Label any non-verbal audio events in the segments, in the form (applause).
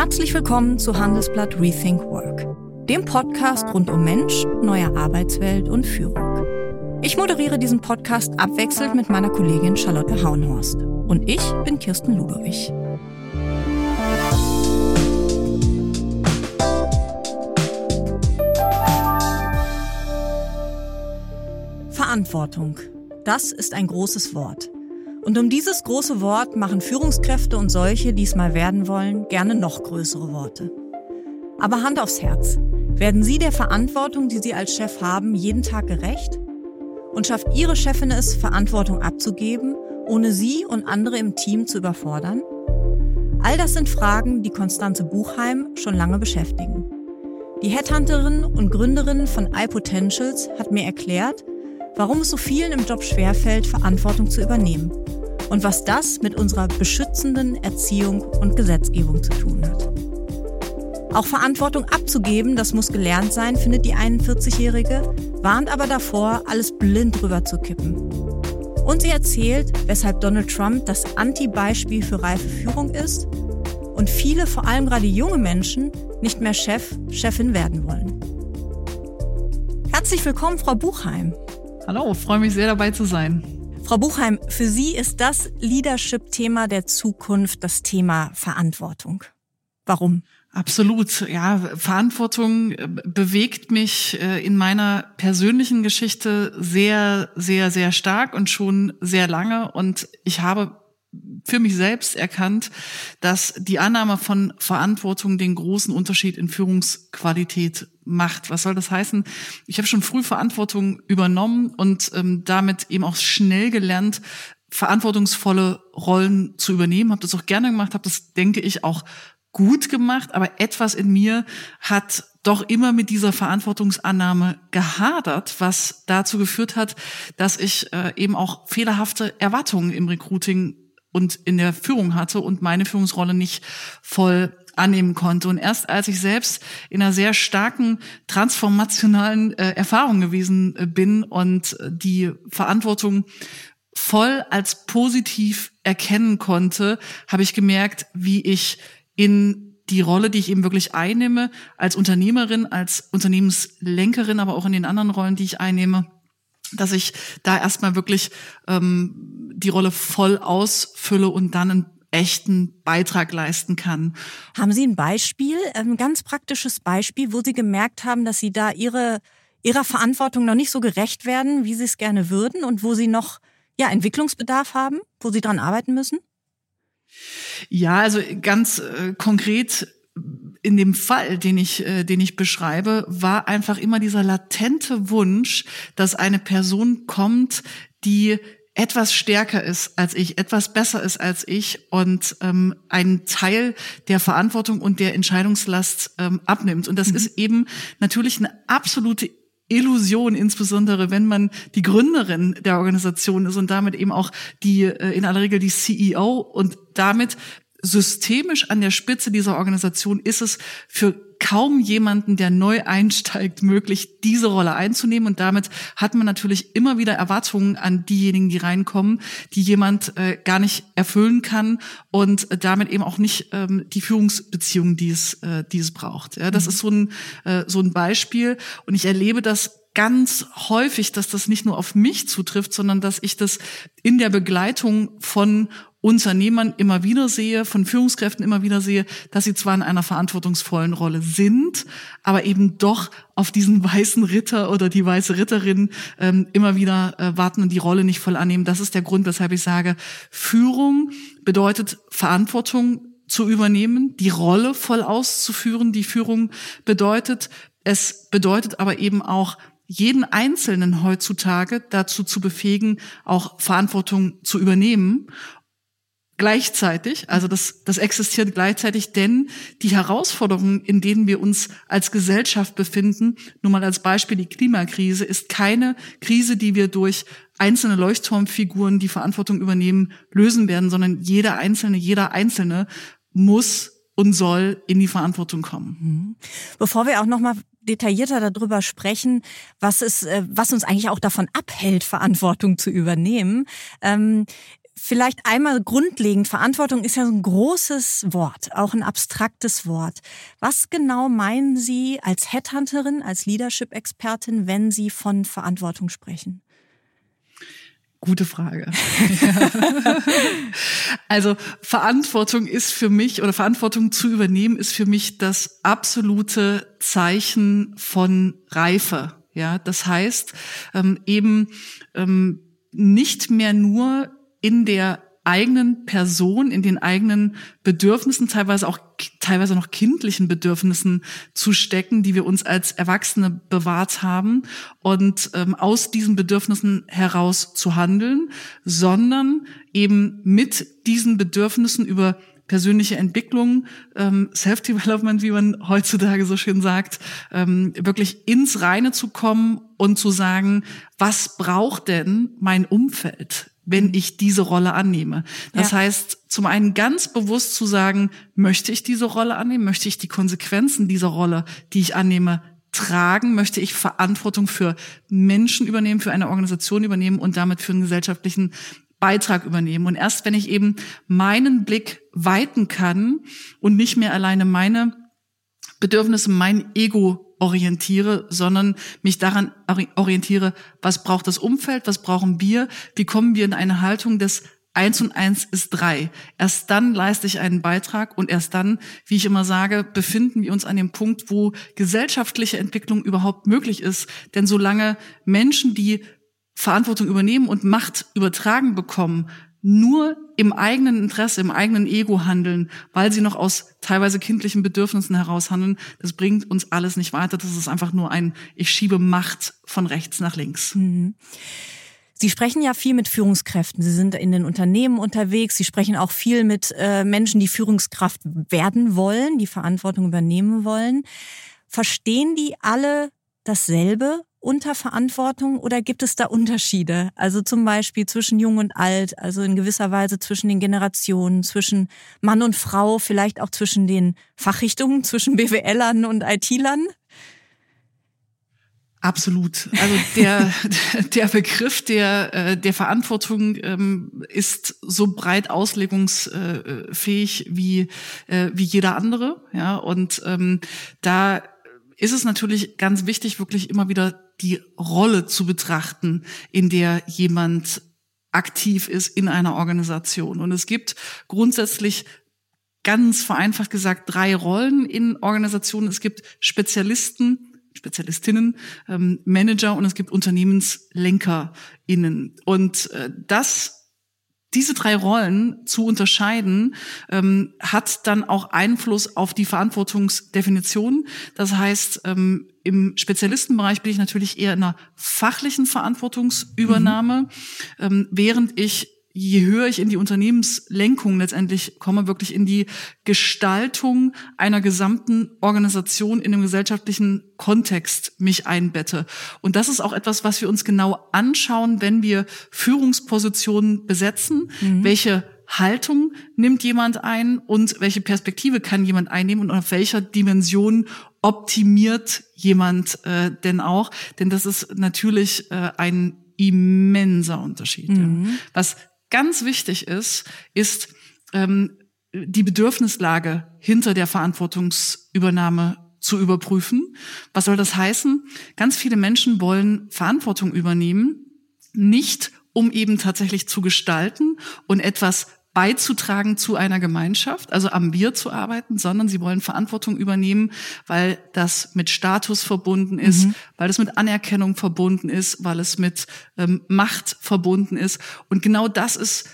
Herzlich willkommen zu Handelsblatt Rethink Work, dem Podcast rund um Mensch, neue Arbeitswelt und Führung. Ich moderiere diesen Podcast abwechselnd mit meiner Kollegin Charlotte Hauenhorst. Und ich bin Kirsten Ludowig. Verantwortung. Das ist ein großes Wort. Und um dieses große Wort machen Führungskräfte und solche, die es mal werden wollen, gerne noch größere Worte. Aber Hand aufs Herz. Werden Sie der Verantwortung, die Sie als Chef haben, jeden Tag gerecht? Und schafft Ihre Chefin es, Verantwortung abzugeben, ohne Sie und andere im Team zu überfordern? All das sind Fragen, die Konstanze Buchheim schon lange beschäftigen. Die Headhunterin und Gründerin von iPotentials hat mir erklärt, warum es so vielen im Job schwerfällt, Verantwortung zu übernehmen und was das mit unserer beschützenden Erziehung und Gesetzgebung zu tun hat. Auch Verantwortung abzugeben, das muss gelernt sein, findet die 41-Jährige, warnt aber davor, alles blind rüber zu kippen. Und sie erzählt, weshalb Donald Trump das Anti-Beispiel für reife Führung ist und viele, vor allem gerade junge Menschen, nicht mehr Chef, Chefin werden wollen. Herzlich willkommen, Frau Buchheim. Hallo, freue mich sehr dabei zu sein. Frau Buchheim, für Sie ist das Leadership-Thema der Zukunft das Thema Verantwortung. Warum? Absolut. Ja, Verantwortung äh, bewegt mich äh, in meiner persönlichen Geschichte sehr, sehr, sehr stark und schon sehr lange. Und ich habe für mich selbst erkannt, dass die Annahme von Verantwortung den großen Unterschied in Führungsqualität macht. Was soll das heißen? Ich habe schon früh Verantwortung übernommen und ähm, damit eben auch schnell gelernt, verantwortungsvolle Rollen zu übernehmen. Habe das auch gerne gemacht, habe das, denke ich, auch gut gemacht, aber etwas in mir hat doch immer mit dieser Verantwortungsannahme gehadert, was dazu geführt hat, dass ich äh, eben auch fehlerhafte Erwartungen im Recruiting und in der Führung hatte und meine Führungsrolle nicht voll annehmen konnte. Und erst als ich selbst in einer sehr starken transformationalen äh, Erfahrung gewesen äh, bin und die Verantwortung voll als positiv erkennen konnte, habe ich gemerkt, wie ich in die Rolle, die ich eben wirklich einnehme, als Unternehmerin, als Unternehmenslenkerin, aber auch in den anderen Rollen, die ich einnehme, dass ich da erstmal wirklich ähm, die Rolle voll ausfülle und dann einen echten Beitrag leisten kann. Haben Sie ein Beispiel, ein ganz praktisches Beispiel, wo Sie gemerkt haben, dass Sie da Ihre, Ihrer Verantwortung noch nicht so gerecht werden, wie Sie es gerne würden und wo Sie noch ja, Entwicklungsbedarf haben, wo Sie dran arbeiten müssen? Ja, also ganz äh, konkret in dem Fall, den ich, äh, den ich beschreibe, war einfach immer dieser latente Wunsch, dass eine Person kommt, die etwas stärker ist als ich, etwas besser ist als ich und ähm, einen Teil der Verantwortung und der Entscheidungslast ähm, abnimmt. Und das mhm. ist eben natürlich eine absolute Illusion, insbesondere wenn man die Gründerin der Organisation ist und damit eben auch die äh, in aller Regel die CEO und damit systemisch an der Spitze dieser Organisation ist es für kaum jemanden, der neu einsteigt, möglich, diese Rolle einzunehmen. Und damit hat man natürlich immer wieder Erwartungen an diejenigen, die reinkommen, die jemand äh, gar nicht erfüllen kann und damit eben auch nicht ähm, die Führungsbeziehungen, die es, äh, die es braucht. Ja, das mhm. ist so ein, äh, so ein Beispiel. Und ich erlebe das ganz häufig, dass das nicht nur auf mich zutrifft, sondern dass ich das in der Begleitung von Unternehmern immer wieder sehe, von Führungskräften immer wieder sehe, dass sie zwar in einer verantwortungsvollen Rolle sind, aber eben doch auf diesen weißen Ritter oder die weiße Ritterin ähm, immer wieder äh, warten und die Rolle nicht voll annehmen. Das ist der Grund, weshalb ich sage, Führung bedeutet Verantwortung zu übernehmen, die Rolle voll auszuführen, die Führung bedeutet. Es bedeutet aber eben auch jeden Einzelnen heutzutage dazu zu befähigen, auch Verantwortung zu übernehmen gleichzeitig, also das, das existiert gleichzeitig, denn die Herausforderungen, in denen wir uns als Gesellschaft befinden, nur mal als Beispiel die Klimakrise, ist keine Krise, die wir durch einzelne Leuchtturmfiguren, die Verantwortung übernehmen, lösen werden, sondern jeder Einzelne, jeder Einzelne muss und soll in die Verantwortung kommen. Mhm. Bevor wir auch noch mal detaillierter darüber sprechen, was ist, äh, was uns eigentlich auch davon abhält, Verantwortung zu übernehmen. Ähm, Vielleicht einmal grundlegend, Verantwortung ist ja so ein großes Wort, auch ein abstraktes Wort. Was genau meinen Sie als Headhunterin, als Leadership-Expertin, wenn Sie von Verantwortung sprechen? Gute Frage. (laughs) also Verantwortung ist für mich oder Verantwortung zu übernehmen ist für mich das absolute Zeichen von Reife. Ja, das heißt ähm, eben ähm, nicht mehr nur in der eigenen Person, in den eigenen Bedürfnissen, teilweise auch teilweise noch kindlichen Bedürfnissen zu stecken, die wir uns als Erwachsene bewahrt haben und ähm, aus diesen Bedürfnissen heraus zu handeln, sondern eben mit diesen Bedürfnissen über persönliche Entwicklung, ähm, Self-Development, wie man heutzutage so schön sagt, ähm, wirklich ins Reine zu kommen und zu sagen, was braucht denn mein Umfeld? Wenn ich diese Rolle annehme. Das ja. heißt, zum einen ganz bewusst zu sagen, möchte ich diese Rolle annehmen? Möchte ich die Konsequenzen dieser Rolle, die ich annehme, tragen? Möchte ich Verantwortung für Menschen übernehmen, für eine Organisation übernehmen und damit für einen gesellschaftlichen Beitrag übernehmen? Und erst wenn ich eben meinen Blick weiten kann und nicht mehr alleine meine Bedürfnisse, mein Ego orientiere, sondern mich daran orientiere, was braucht das Umfeld, was brauchen wir, wie kommen wir in eine Haltung des Eins und eins ist drei. Erst dann leiste ich einen Beitrag und erst dann, wie ich immer sage, befinden wir uns an dem Punkt, wo gesellschaftliche Entwicklung überhaupt möglich ist. Denn solange Menschen, die Verantwortung übernehmen und Macht übertragen bekommen, nur im eigenen Interesse, im eigenen Ego handeln, weil sie noch aus teilweise kindlichen Bedürfnissen heraus handeln, das bringt uns alles nicht weiter. Das ist einfach nur ein, ich schiebe Macht von rechts nach links. Mhm. Sie sprechen ja viel mit Führungskräften. Sie sind in den Unternehmen unterwegs. Sie sprechen auch viel mit äh, Menschen, die Führungskraft werden wollen, die Verantwortung übernehmen wollen. Verstehen die alle dasselbe unter Verantwortung oder gibt es da Unterschiede? Also zum Beispiel zwischen Jung und Alt, also in gewisser Weise zwischen den Generationen, zwischen Mann und Frau, vielleicht auch zwischen den Fachrichtungen, (laughs) zwischen BWLern und IT-Lern? Absolut. Also der, (laughs) der Begriff der, äh, der Verantwortung ähm, ist so breit auslegungsfähig wie, äh, wie jeder andere. Ja, und ähm, da ist es natürlich ganz wichtig, wirklich immer wieder die Rolle zu betrachten, in der jemand aktiv ist in einer Organisation. Und es gibt grundsätzlich ganz vereinfacht gesagt drei Rollen in Organisationen. Es gibt Spezialisten, Spezialistinnen, ähm, Manager und es gibt UnternehmenslenkerInnen. Und äh, das diese drei Rollen zu unterscheiden, ähm, hat dann auch Einfluss auf die Verantwortungsdefinition. Das heißt, ähm, im Spezialistenbereich bin ich natürlich eher in einer fachlichen Verantwortungsübernahme, mhm. ähm, während ich je höher ich in die Unternehmenslenkung letztendlich komme, wirklich in die Gestaltung einer gesamten Organisation in einem gesellschaftlichen Kontext mich einbette. Und das ist auch etwas, was wir uns genau anschauen, wenn wir Führungspositionen besetzen. Mhm. Welche Haltung nimmt jemand ein und welche Perspektive kann jemand einnehmen und auf welcher Dimension optimiert jemand äh, denn auch? Denn das ist natürlich äh, ein immenser Unterschied. Mhm. Ja. Was ganz wichtig ist, ist ähm, die Bedürfnislage hinter der Verantwortungsübernahme zu überprüfen. Was soll das heißen? Ganz viele Menschen wollen Verantwortung übernehmen, nicht um eben tatsächlich zu gestalten und etwas beizutragen zu einer Gemeinschaft, also am Wir zu arbeiten, sondern sie wollen Verantwortung übernehmen, weil das mit Status verbunden ist, mhm. weil es mit Anerkennung verbunden ist, weil es mit ähm, Macht verbunden ist. Und genau das ist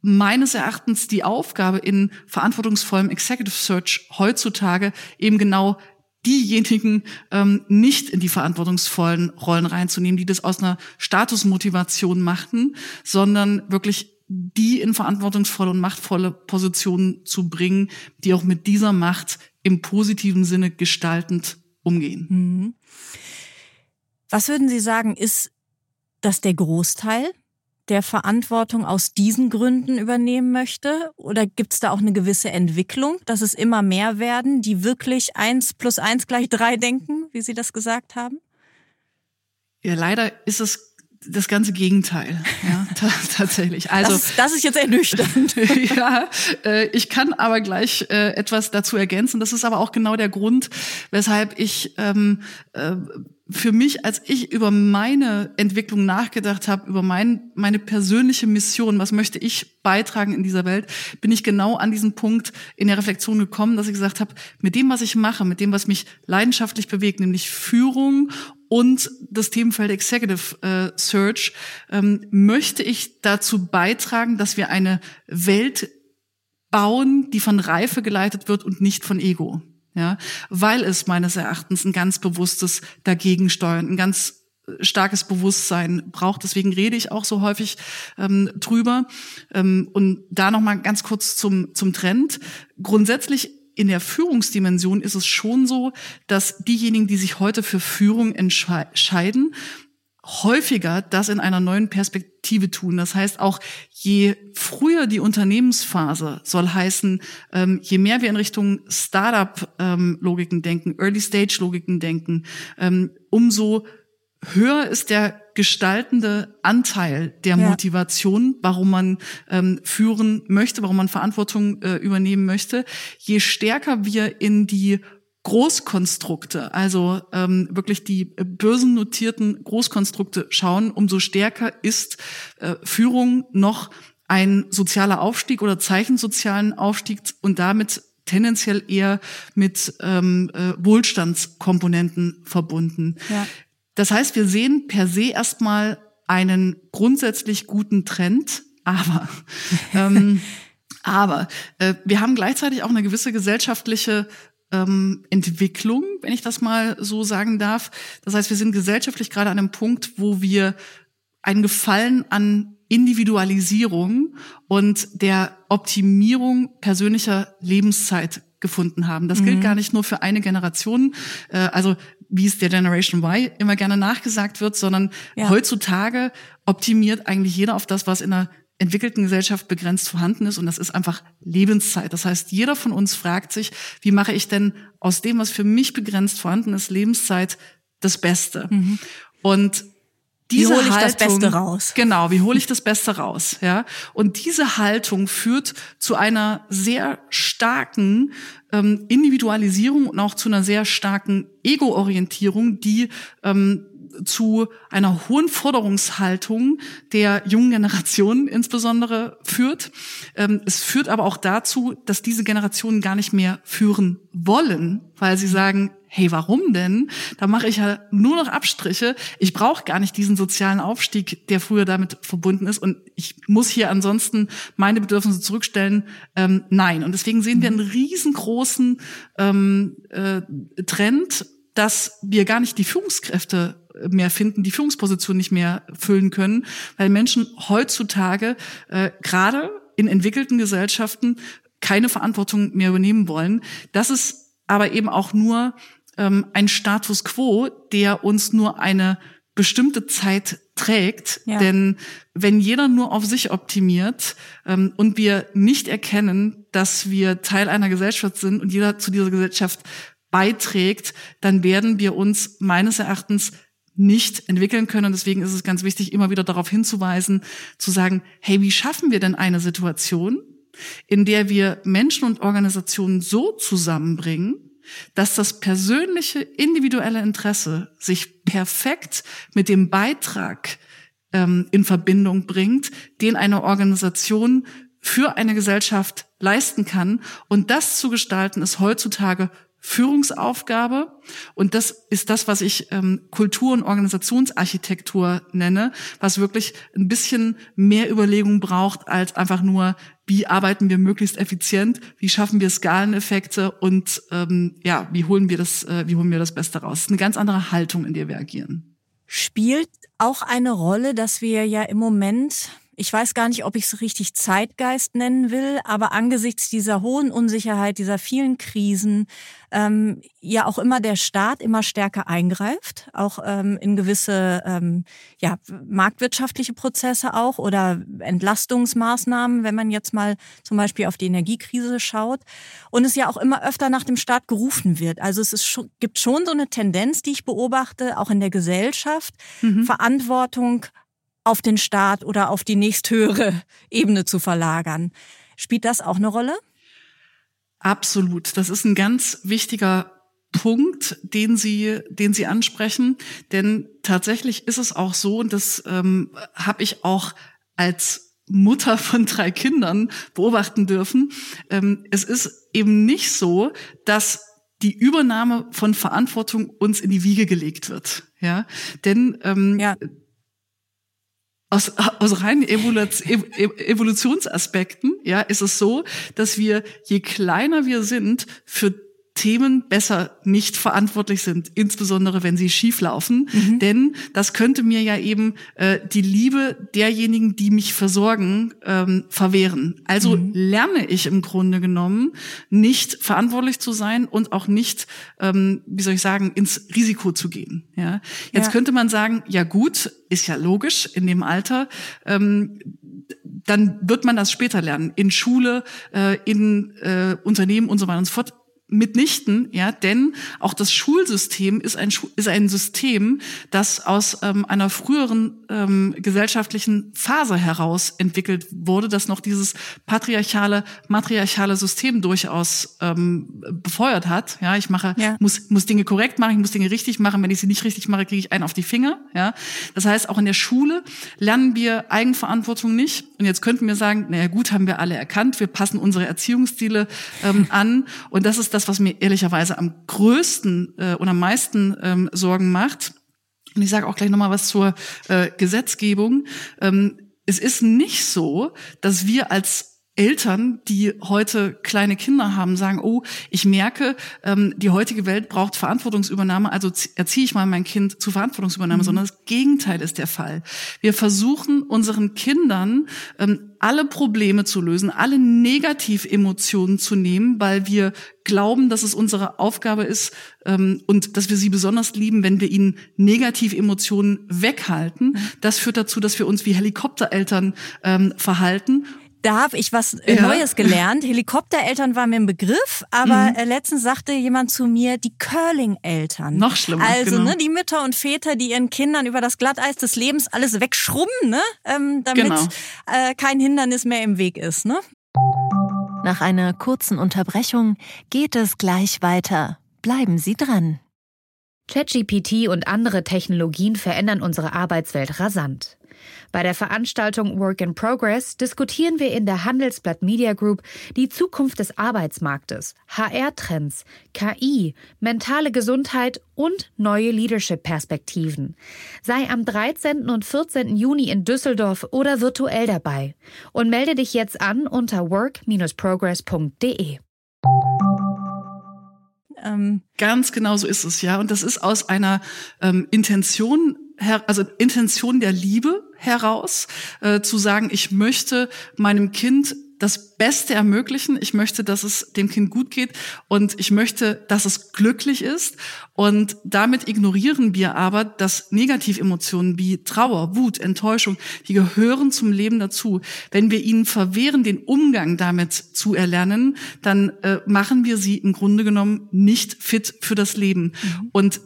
meines Erachtens die Aufgabe in verantwortungsvollem Executive Search heutzutage, eben genau diejenigen ähm, nicht in die verantwortungsvollen Rollen reinzunehmen, die das aus einer Statusmotivation machten, sondern wirklich die in verantwortungsvolle und machtvolle Positionen zu bringen, die auch mit dieser Macht im positiven Sinne gestaltend umgehen. Mhm. Was würden Sie sagen, ist das der Großteil der Verantwortung aus diesen Gründen übernehmen möchte? Oder gibt es da auch eine gewisse Entwicklung, dass es immer mehr werden, die wirklich eins plus eins gleich drei denken, wie Sie das gesagt haben? Ja, leider ist es das ganze Gegenteil, ja, (laughs) tatsächlich. Also das, das, ist jetzt ernüchternd. (laughs) ja, äh, ich kann aber gleich äh, etwas dazu ergänzen. Das ist aber auch genau der Grund, weshalb ich ähm, äh, für mich, als ich über meine Entwicklung nachgedacht habe, über mein, meine persönliche Mission, was möchte ich beitragen in dieser Welt, bin ich genau an diesen Punkt in der Reflexion gekommen, dass ich gesagt habe, mit dem, was ich mache, mit dem, was mich leidenschaftlich bewegt, nämlich Führung und das Themenfeld Executive äh, Search, ähm, möchte ich dazu beitragen, dass wir eine Welt bauen, die von Reife geleitet wird und nicht von Ego ja, weil es meines Erachtens ein ganz bewusstes Dagegensteuern, ein ganz äh, starkes Bewusstsein braucht. Deswegen rede ich auch so häufig ähm, drüber. Ähm, und da noch mal ganz kurz zum zum Trend. Grundsätzlich in der Führungsdimension ist es schon so, dass diejenigen, die sich heute für Führung entscheiden, häufiger das in einer neuen Perspektive tun. Das heißt, auch je früher die Unternehmensphase soll heißen, ähm, je mehr wir in Richtung Startup-Logiken ähm, denken, Early-Stage-Logiken denken, ähm, umso höher ist der gestaltende Anteil der ja. Motivation, warum man ähm, führen möchte, warum man Verantwortung äh, übernehmen möchte. Je stärker wir in die Großkonstrukte, also ähm, wirklich die börsennotierten Großkonstrukte schauen, umso stärker ist äh, Führung noch ein sozialer Aufstieg oder Zeichen sozialen Aufstieg und damit tendenziell eher mit ähm, äh, Wohlstandskomponenten verbunden. Ja. Das heißt, wir sehen per se erstmal einen grundsätzlich guten Trend, aber (laughs) ähm, aber äh, wir haben gleichzeitig auch eine gewisse gesellschaftliche ähm, Entwicklung, wenn ich das mal so sagen darf. Das heißt, wir sind gesellschaftlich gerade an einem Punkt, wo wir einen Gefallen an Individualisierung und der Optimierung persönlicher Lebenszeit gefunden haben. Das mhm. gilt gar nicht nur für eine Generation, äh, also wie es der Generation Y immer gerne nachgesagt wird, sondern ja. heutzutage optimiert eigentlich jeder auf das, was in der entwickelten Gesellschaft begrenzt vorhanden ist und das ist einfach Lebenszeit. Das heißt, jeder von uns fragt sich, wie mache ich denn aus dem, was für mich begrenzt vorhanden ist, Lebenszeit das Beste? Mhm. Und diese wie hole ich Haltung, das Beste raus? Genau, wie hole ich das Beste raus? Ja, und diese Haltung führt zu einer sehr starken ähm, Individualisierung und auch zu einer sehr starken Ego-Orientierung, die ähm, zu einer hohen Forderungshaltung der jungen Generation insbesondere führt. Ähm, es führt aber auch dazu, dass diese Generationen gar nicht mehr führen wollen, weil sie sagen, hey, warum denn? Da mache ich ja nur noch Abstriche. Ich brauche gar nicht diesen sozialen Aufstieg, der früher damit verbunden ist. Und ich muss hier ansonsten meine Bedürfnisse zurückstellen. Ähm, nein. Und deswegen sehen wir einen riesengroßen ähm, äh, Trend, dass wir gar nicht die Führungskräfte mehr finden, die Führungsposition nicht mehr füllen können, weil Menschen heutzutage äh, gerade in entwickelten Gesellschaften keine Verantwortung mehr übernehmen wollen. Das ist aber eben auch nur ähm, ein Status quo, der uns nur eine bestimmte Zeit trägt. Ja. Denn wenn jeder nur auf sich optimiert ähm, und wir nicht erkennen, dass wir Teil einer Gesellschaft sind und jeder zu dieser Gesellschaft beiträgt, dann werden wir uns meines Erachtens nicht entwickeln können. Und deswegen ist es ganz wichtig, immer wieder darauf hinzuweisen, zu sagen, hey, wie schaffen wir denn eine Situation, in der wir Menschen und Organisationen so zusammenbringen, dass das persönliche, individuelle Interesse sich perfekt mit dem Beitrag ähm, in Verbindung bringt, den eine Organisation für eine Gesellschaft leisten kann. Und das zu gestalten ist heutzutage Führungsaufgabe. Und das ist das, was ich ähm, Kultur- und Organisationsarchitektur nenne, was wirklich ein bisschen mehr Überlegung braucht als einfach nur, wie arbeiten wir möglichst effizient, wie schaffen wir Skaleneffekte und ähm, ja, wie holen wir das, äh, wie holen wir das Beste raus. Das ist eine ganz andere Haltung, in der wir agieren. Spielt auch eine Rolle, dass wir ja im Moment ich weiß gar nicht, ob ich es richtig Zeitgeist nennen will, aber angesichts dieser hohen Unsicherheit, dieser vielen Krisen, ähm, ja auch immer der Staat immer stärker eingreift, auch ähm, in gewisse ähm, ja, marktwirtschaftliche Prozesse auch oder Entlastungsmaßnahmen, wenn man jetzt mal zum Beispiel auf die Energiekrise schaut. Und es ja auch immer öfter nach dem Staat gerufen wird. Also es ist gibt schon so eine Tendenz, die ich beobachte, auch in der Gesellschaft, mhm. Verantwortung auf den Staat oder auf die nächsthöhere Ebene zu verlagern. Spielt das auch eine Rolle? Absolut. Das ist ein ganz wichtiger Punkt, den Sie, den Sie ansprechen. Denn tatsächlich ist es auch so, und das ähm, habe ich auch als Mutter von drei Kindern beobachten dürfen. Ähm, es ist eben nicht so, dass die Übernahme von Verantwortung uns in die Wiege gelegt wird. Ja, denn ähm, ja. Aus, aus reinen Evolutionsaspekten, ja, ist es so, dass wir, je kleiner wir sind, für Themen besser nicht verantwortlich sind, insbesondere wenn sie schief laufen. Mhm. Denn das könnte mir ja eben äh, die Liebe derjenigen, die mich versorgen, ähm, verwehren. Also mhm. lerne ich im Grunde genommen nicht verantwortlich zu sein und auch nicht, ähm, wie soll ich sagen, ins Risiko zu gehen. Ja, jetzt ja. könnte man sagen, ja gut, ist ja logisch in dem Alter. Ähm, dann wird man das später lernen in Schule, äh, in äh, Unternehmen und so weiter und so fort mitnichten, ja, denn auch das Schulsystem ist ein ist ein System, das aus ähm, einer früheren ähm, gesellschaftlichen Phase heraus entwickelt wurde, das noch dieses patriarchale matriarchale System durchaus ähm, befeuert hat. Ja, ich mache ja. muss muss Dinge korrekt machen, ich muss Dinge richtig machen. Wenn ich sie nicht richtig mache, kriege ich einen auf die Finger. Ja, das heißt auch in der Schule lernen wir Eigenverantwortung nicht. Und jetzt könnten wir sagen, naja gut, haben wir alle erkannt, wir passen unsere Erziehungsstile ähm, an und das ist das, was mir ehrlicherweise am größten äh, und am meisten ähm, Sorgen macht. Und ich sage auch gleich nochmal was zur äh, Gesetzgebung. Ähm, es ist nicht so, dass wir als Eltern, die heute kleine Kinder haben, sagen, oh, ich merke, ähm, die heutige Welt braucht Verantwortungsübernahme, also erziehe ich mal mein Kind zu Verantwortungsübernahme, mhm. sondern das Gegenteil ist der Fall. Wir versuchen unseren Kindern ähm, alle Probleme zu lösen, alle Negativemotionen zu nehmen, weil wir glauben, dass es unsere Aufgabe ist ähm, und dass wir sie besonders lieben, wenn wir ihnen Negativemotionen weghalten. Mhm. Das führt dazu, dass wir uns wie Helikoptereltern ähm, verhalten da habe ich was äh, ja. Neues gelernt. Helikoptereltern war mir ein Begriff, aber mhm. Äh, letztens sagte jemand zu mir, die Curling-Eltern. Noch schlimmer. Also genau. ne, die Mütter und Väter, die ihren Kindern über das Glatteis des Lebens alles wegschrubben, ne, ähm, damit genau. äh, kein Hindernis mehr im Weg ist. Ne? Nach einer kurzen Unterbrechung geht es gleich weiter. Bleiben Sie dran. ChatGPT und andere Technologien verändern unsere Arbeitswelt rasant. Bei der Veranstaltung Work in Progress diskutieren wir in der Handelsblatt Media Group die Zukunft des Arbeitsmarktes, HR-Trends, KI, mentale Gesundheit und neue Leadership-Perspektiven. Sei am 13. und 14. Juni in Düsseldorf oder virtuell dabei und melde dich jetzt an unter work-progress.de. Ähm, Ganz genau so ist es, ja. Und das ist aus einer ähm, Intention also Intention der Liebe heraus, äh, zu sagen, ich möchte meinem Kind das Beste ermöglichen. Ich möchte, dass es dem Kind gut geht und ich möchte, dass es glücklich ist. Und damit ignorieren wir aber, dass Negativemotionen wie Trauer, Wut, Enttäuschung, die gehören zum Leben dazu. Wenn wir ihnen verwehren, den Umgang damit zu erlernen, dann äh, machen wir sie im Grunde genommen nicht fit für das Leben. Mhm. Und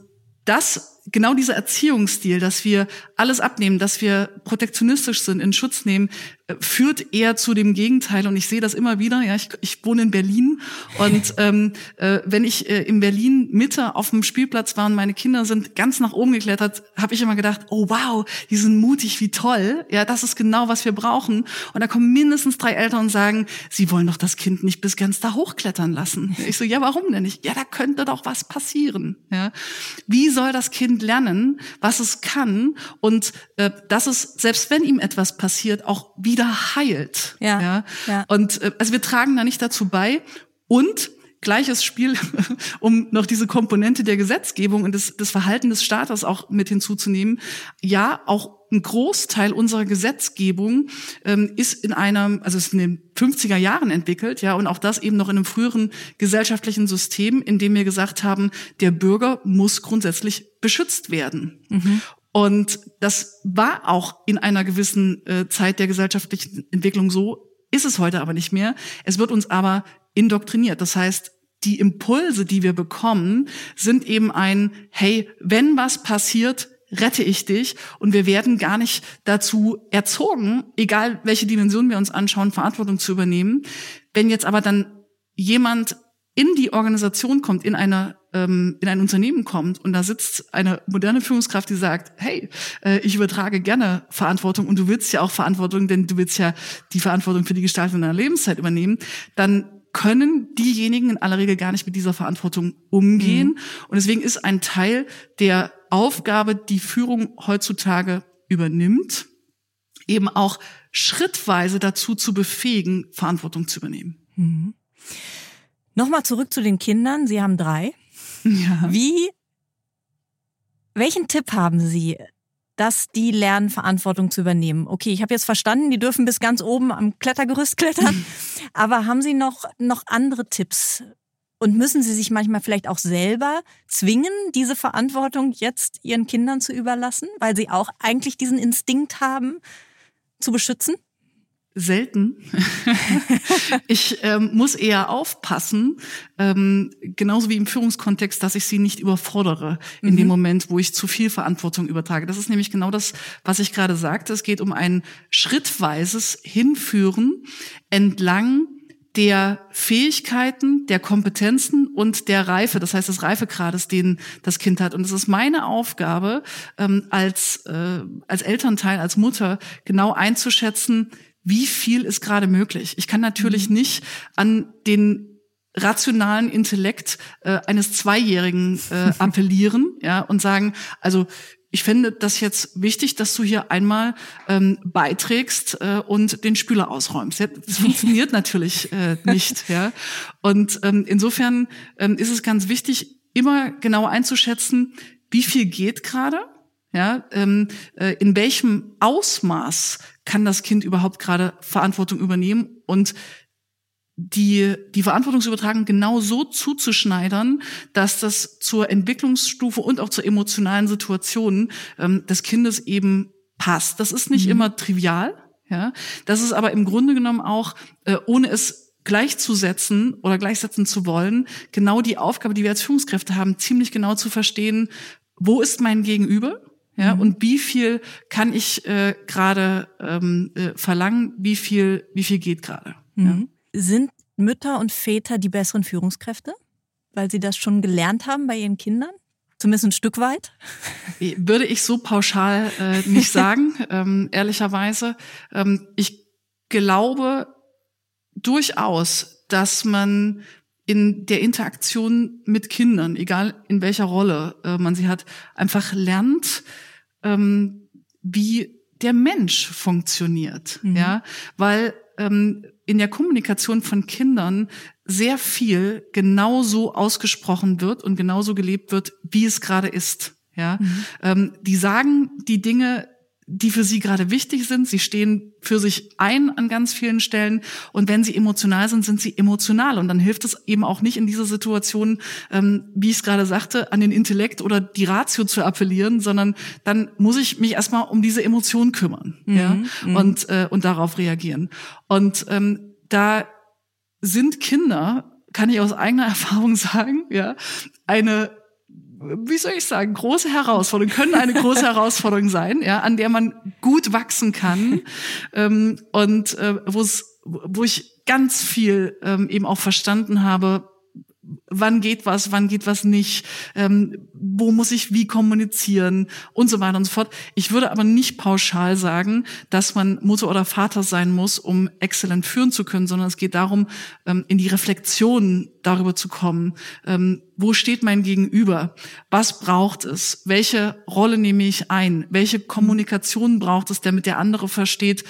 das genau dieser Erziehungsstil, dass wir alles abnehmen, dass wir protektionistisch sind, in Schutz nehmen, äh, führt eher zu dem Gegenteil. Und ich sehe das immer wieder. Ja, ich, ich wohne in Berlin und (laughs) ähm, äh, wenn ich äh, in Berlin Mitte auf dem Spielplatz war und meine Kinder sind ganz nach oben geklettert, habe ich immer gedacht: Oh wow, die sind mutig, wie toll. Ja, das ist genau was wir brauchen. Und da kommen mindestens drei Eltern und sagen: Sie wollen doch das Kind nicht bis ganz da hochklettern lassen. Ich so: Ja, warum denn nicht? Ja, da könnte doch was passieren. Ja, wie soll das Kind Kind lernen, was es kann und äh, dass es, selbst wenn ihm etwas passiert, auch wieder heilt. Ja. ja? ja. Und äh, also wir tragen da nicht dazu bei. Und gleiches Spiel, (laughs) um noch diese Komponente der Gesetzgebung und des, des Verhalten des Staates auch mit hinzuzunehmen. Ja, auch ein Großteil unserer Gesetzgebung ähm, ist in einem, also ist in den 50er Jahren entwickelt, ja, und auch das eben noch in einem früheren gesellschaftlichen System, in dem wir gesagt haben, der Bürger muss grundsätzlich beschützt werden. Mhm. Und das war auch in einer gewissen äh, Zeit der gesellschaftlichen Entwicklung so, ist es heute aber nicht mehr. Es wird uns aber indoktriniert. Das heißt, die Impulse, die wir bekommen, sind eben ein, hey, wenn was passiert, rette ich dich und wir werden gar nicht dazu erzogen, egal welche Dimension wir uns anschauen, Verantwortung zu übernehmen. Wenn jetzt aber dann jemand in die Organisation kommt, in eine ähm, in ein Unternehmen kommt und da sitzt eine moderne Führungskraft, die sagt, hey, äh, ich übertrage gerne Verantwortung und du willst ja auch Verantwortung, denn du willst ja die Verantwortung für die Gestaltung deiner Lebenszeit übernehmen, dann können diejenigen in aller Regel gar nicht mit dieser Verantwortung umgehen. Mhm. Und deswegen ist ein Teil der Aufgabe, die Führung heutzutage übernimmt, eben auch schrittweise dazu zu befähigen, Verantwortung zu übernehmen. Mhm. Nochmal zurück zu den Kindern. Sie haben drei. Ja. Wie, welchen Tipp haben Sie, dass die lernen, Verantwortung zu übernehmen? Okay, ich habe jetzt verstanden, die dürfen bis ganz oben am Klettergerüst klettern. (laughs) Aber haben Sie noch, noch andere Tipps? Und müssen Sie sich manchmal vielleicht auch selber zwingen, diese Verantwortung jetzt Ihren Kindern zu überlassen, weil Sie auch eigentlich diesen Instinkt haben, zu beschützen? selten. (laughs) ich ähm, muss eher aufpassen, ähm, genauso wie im Führungskontext, dass ich sie nicht überfordere in mhm. dem Moment, wo ich zu viel Verantwortung übertrage. Das ist nämlich genau das, was ich gerade sagte. Es geht um ein schrittweises Hinführen entlang der Fähigkeiten, der Kompetenzen und der Reife, das heißt des Reifegrades, den das Kind hat. Und es ist meine Aufgabe, ähm, als, äh, als Elternteil, als Mutter genau einzuschätzen, wie viel ist gerade möglich. Ich kann natürlich mhm. nicht an den rationalen Intellekt äh, eines Zweijährigen äh, (laughs) appellieren, ja, und sagen, also ich finde das jetzt wichtig, dass du hier einmal ähm, beiträgst äh, und den Spüler ausräumst. Das (laughs) funktioniert natürlich äh, nicht. Ja. Und ähm, insofern ähm, ist es ganz wichtig, immer genau einzuschätzen, wie viel geht gerade ja, ähm, äh, in welchem Ausmaß kann das Kind überhaupt gerade Verantwortung übernehmen und die, die Verantwortungsübertragung genau so zuzuschneidern, dass das zur Entwicklungsstufe und auch zur emotionalen Situation ähm, des Kindes eben passt. Das ist nicht mhm. immer trivial, ja. Das ist aber im Grunde genommen auch, äh, ohne es gleichzusetzen oder gleichsetzen zu wollen, genau die Aufgabe, die wir als Führungskräfte haben, ziemlich genau zu verstehen, wo ist mein Gegenüber? Ja, mhm. und wie viel kann ich äh, gerade ähm, äh, verlangen? Wie viel, wie viel geht gerade? Mhm. Ja. Sind Mütter und Väter die besseren Führungskräfte, weil sie das schon gelernt haben bei ihren Kindern? Zumindest ein Stück weit? (laughs) Würde ich so pauschal äh, nicht (laughs) sagen, ähm, ehrlicherweise. Ähm, ich glaube durchaus, dass man in der Interaktion mit Kindern, egal in welcher Rolle äh, man sie hat, einfach lernt, ähm, wie der Mensch funktioniert, mhm. ja, weil ähm, in der Kommunikation von Kindern sehr viel genauso ausgesprochen wird und genauso gelebt wird, wie es gerade ist. Ja, mhm. ähm, die sagen die Dinge die für sie gerade wichtig sind. Sie stehen für sich ein an ganz vielen Stellen. Und wenn sie emotional sind, sind sie emotional. Und dann hilft es eben auch nicht in dieser Situation, ähm, wie ich es gerade sagte, an den Intellekt oder die Ratio zu appellieren, sondern dann muss ich mich erstmal um diese Emotion kümmern mhm. ja? Mhm. und, äh, und darauf reagieren. Und ähm, da sind Kinder, kann ich aus eigener (laughs) Erfahrung sagen, ja, eine wie soll ich sagen, große Herausforderungen, können eine große (laughs) Herausforderung sein, ja, an der man gut wachsen kann (laughs) ähm, und äh, wo es, wo ich ganz viel ähm, eben auch verstanden habe, wann geht was, wann geht was nicht, ähm, wo muss ich wie kommunizieren und so weiter und so fort. Ich würde aber nicht pauschal sagen, dass man Mutter oder Vater sein muss, um exzellent führen zu können, sondern es geht darum, ähm, in die Reflexion darüber zu kommen. Ähm, wo steht mein Gegenüber? Was braucht es? Welche Rolle nehme ich ein? Welche Kommunikation braucht es, damit der andere versteht,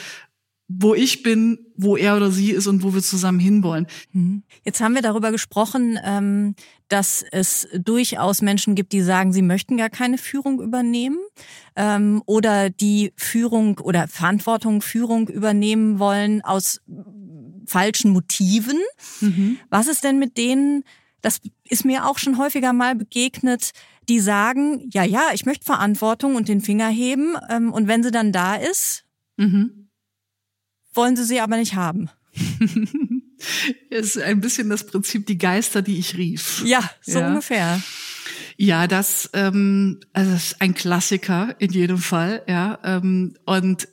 wo ich bin, wo er oder sie ist und wo wir zusammen hinwollen. Mhm. Jetzt haben wir darüber gesprochen, ähm, dass es durchaus Menschen gibt, die sagen, sie möchten gar keine Führung übernehmen ähm, oder die Führung oder Verantwortung, Führung übernehmen wollen aus falschen Motiven. Mhm. Was ist denn mit denen, das ist mir auch schon häufiger mal begegnet, die sagen, ja, ja, ich möchte Verantwortung und den Finger heben ähm, und wenn sie dann da ist, mhm wollen sie sie aber nicht haben. (laughs) Ist ein bisschen das Prinzip die Geister, die ich rief. Ja, so ja. ungefähr. Ja, das, ähm, also das ist ein Klassiker in jedem Fall, ja. Ähm, und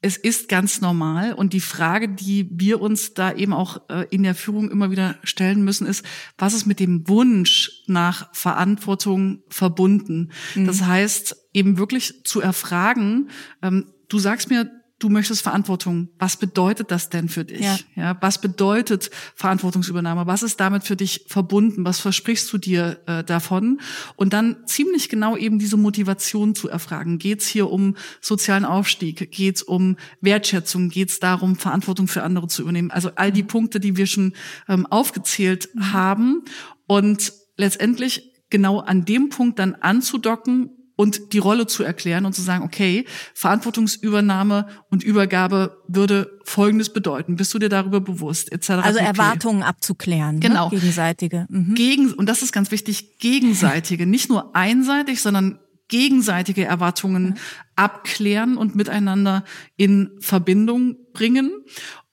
es ist ganz normal. Und die Frage, die wir uns da eben auch äh, in der Führung immer wieder stellen müssen, ist, was ist mit dem Wunsch nach Verantwortung verbunden? Mhm. Das heißt, eben wirklich zu erfragen, ähm, du sagst mir, du möchtest Verantwortung. Was bedeutet das denn für dich? Ja. ja. was bedeutet Verantwortungsübernahme? Was ist damit für dich verbunden? Was versprichst du dir äh, davon? Und dann ziemlich genau eben diese Motivation zu erfragen. Geht es hier um sozialen Aufstieg? Geht es um Wertschätzung? Geht es darum, Verantwortung für andere zu übernehmen? Also all die. Punkte, die wir schon ähm, aufgezählt mhm. haben. Und letztendlich genau an dem Punkt dann anzudocken und die Rolle zu erklären und zu sagen, okay, Verantwortungsübernahme und Übergabe würde Folgendes bedeuten. Bist du dir darüber bewusst? Etc. Also Erwartungen abzuklären. Ne? Genau. Ne? Gegenseitige. Mhm. Gegen, und das ist ganz wichtig, gegenseitige. (laughs) Nicht nur einseitig, sondern gegenseitige Erwartungen abklären und miteinander in Verbindung bringen.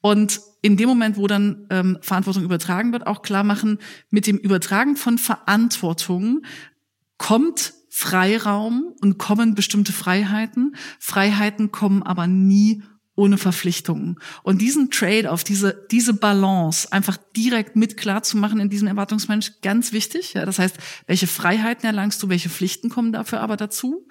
Und in dem Moment, wo dann ähm, Verantwortung übertragen wird, auch klar machen, mit dem Übertragen von Verantwortung kommt Freiraum und kommen bestimmte Freiheiten. Freiheiten kommen aber nie ohne Verpflichtungen. Und diesen Trade auf diese, diese Balance einfach direkt mit klar zu machen in diesem Erwartungsmensch, ganz wichtig. Ja, das heißt, welche Freiheiten erlangst du, welche Pflichten kommen dafür aber dazu?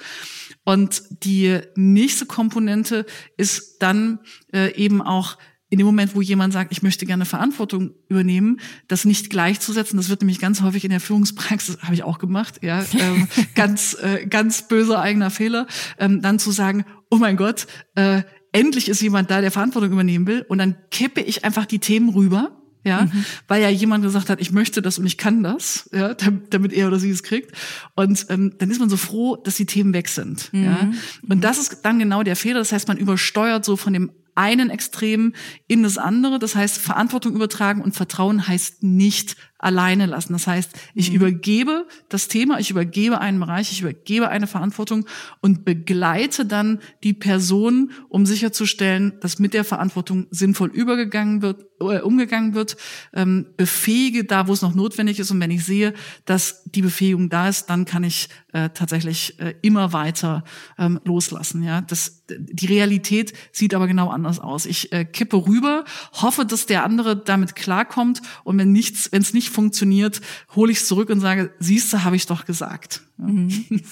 Und die nächste Komponente ist dann äh, eben auch in dem Moment, wo jemand sagt, ich möchte gerne Verantwortung übernehmen, das nicht gleichzusetzen, das wird nämlich ganz häufig in der Führungspraxis, habe ich auch gemacht, ja, (laughs) ähm, ganz, äh, ganz böser eigener Fehler, ähm, dann zu sagen, oh mein Gott, äh, endlich ist jemand da, der Verantwortung übernehmen will, und dann kippe ich einfach die Themen rüber, ja, mhm. weil ja jemand gesagt hat, ich möchte das und ich kann das, ja, damit er oder sie es kriegt. Und ähm, dann ist man so froh, dass die Themen weg sind. Mhm. Ja. Und das ist dann genau der Fehler. Das heißt, man übersteuert so von dem einen Extrem in das andere. Das heißt, Verantwortung übertragen und Vertrauen heißt nicht alleine lassen. Das heißt, ich mhm. übergebe das Thema, ich übergebe einen Bereich, ich übergebe eine Verantwortung und begleite dann die Person, um sicherzustellen, dass mit der Verantwortung sinnvoll übergegangen wird, umgegangen wird, ähm, befähige da, wo es noch notwendig ist. Und wenn ich sehe, dass die Befähigung da ist, dann kann ich äh, tatsächlich äh, immer weiter ähm, loslassen. Ja, das, die Realität sieht aber genau anders aus. Ich äh, kippe rüber, hoffe, dass der andere damit klarkommt und wenn nichts, wenn es nicht funktioniert, hole ich es zurück und sage, siehste, habe ich doch gesagt. Mhm. (laughs)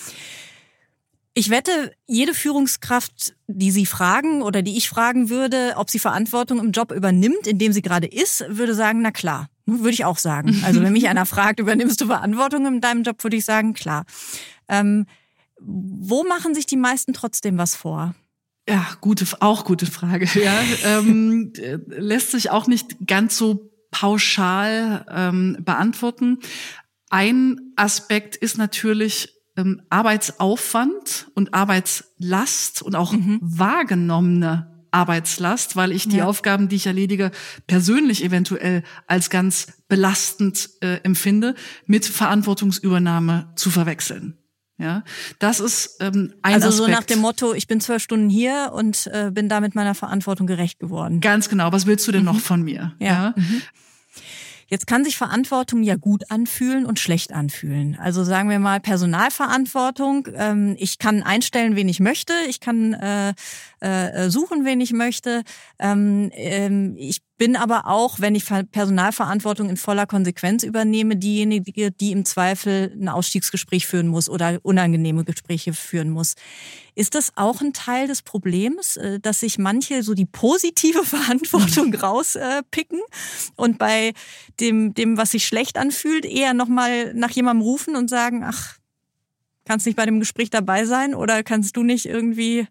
Ich wette, jede Führungskraft, die Sie fragen oder die ich fragen würde, ob sie Verantwortung im Job übernimmt, in dem sie gerade ist, würde sagen, na klar. Würde ich auch sagen. (laughs) Also wenn mich einer fragt, übernimmst du Verantwortung in deinem Job, würde ich sagen, klar. Ähm, wo machen sich die meisten trotzdem was vor? Ja, gute, auch gute Frage. (laughs) Ja, ähm, lässt sich auch nicht ganz so pauschal ähm, beantworten. Ein Aspekt ist natürlich ähm, Arbeitsaufwand und Arbeitslast und auch mhm. wahrgenommene Arbeitslast, weil ich die ja. Aufgaben, die ich erledige, persönlich eventuell als ganz belastend äh, empfinde, mit Verantwortungsübernahme zu verwechseln. Ja, das ist ähm, ein Also Aspekt. so nach dem Motto, ich bin zwölf Stunden hier und äh, bin damit meiner Verantwortung gerecht geworden. Ganz genau. Was willst du denn mhm. noch von mir? Ja. ja? Mhm. Jetzt kann sich Verantwortung ja gut anfühlen und schlecht anfühlen. Also sagen wir mal Personalverantwortung. Ähm, ich kann einstellen, wen ich möchte. Ich kann äh, äh, suchen, wen ich möchte. Ähm, ähm, ich bin aber auch, wenn ich Personalverantwortung in voller Konsequenz übernehme, diejenige, die im Zweifel ein Ausstiegsgespräch führen muss oder unangenehme Gespräche führen muss. Ist das auch ein Teil des Problems, äh, dass sich manche so die positive (laughs) Verantwortung rauspicken und bei dem, dem, was sich schlecht anfühlt, eher nochmal nach jemandem rufen und sagen, ach, kannst nicht bei dem Gespräch dabei sein oder kannst du nicht irgendwie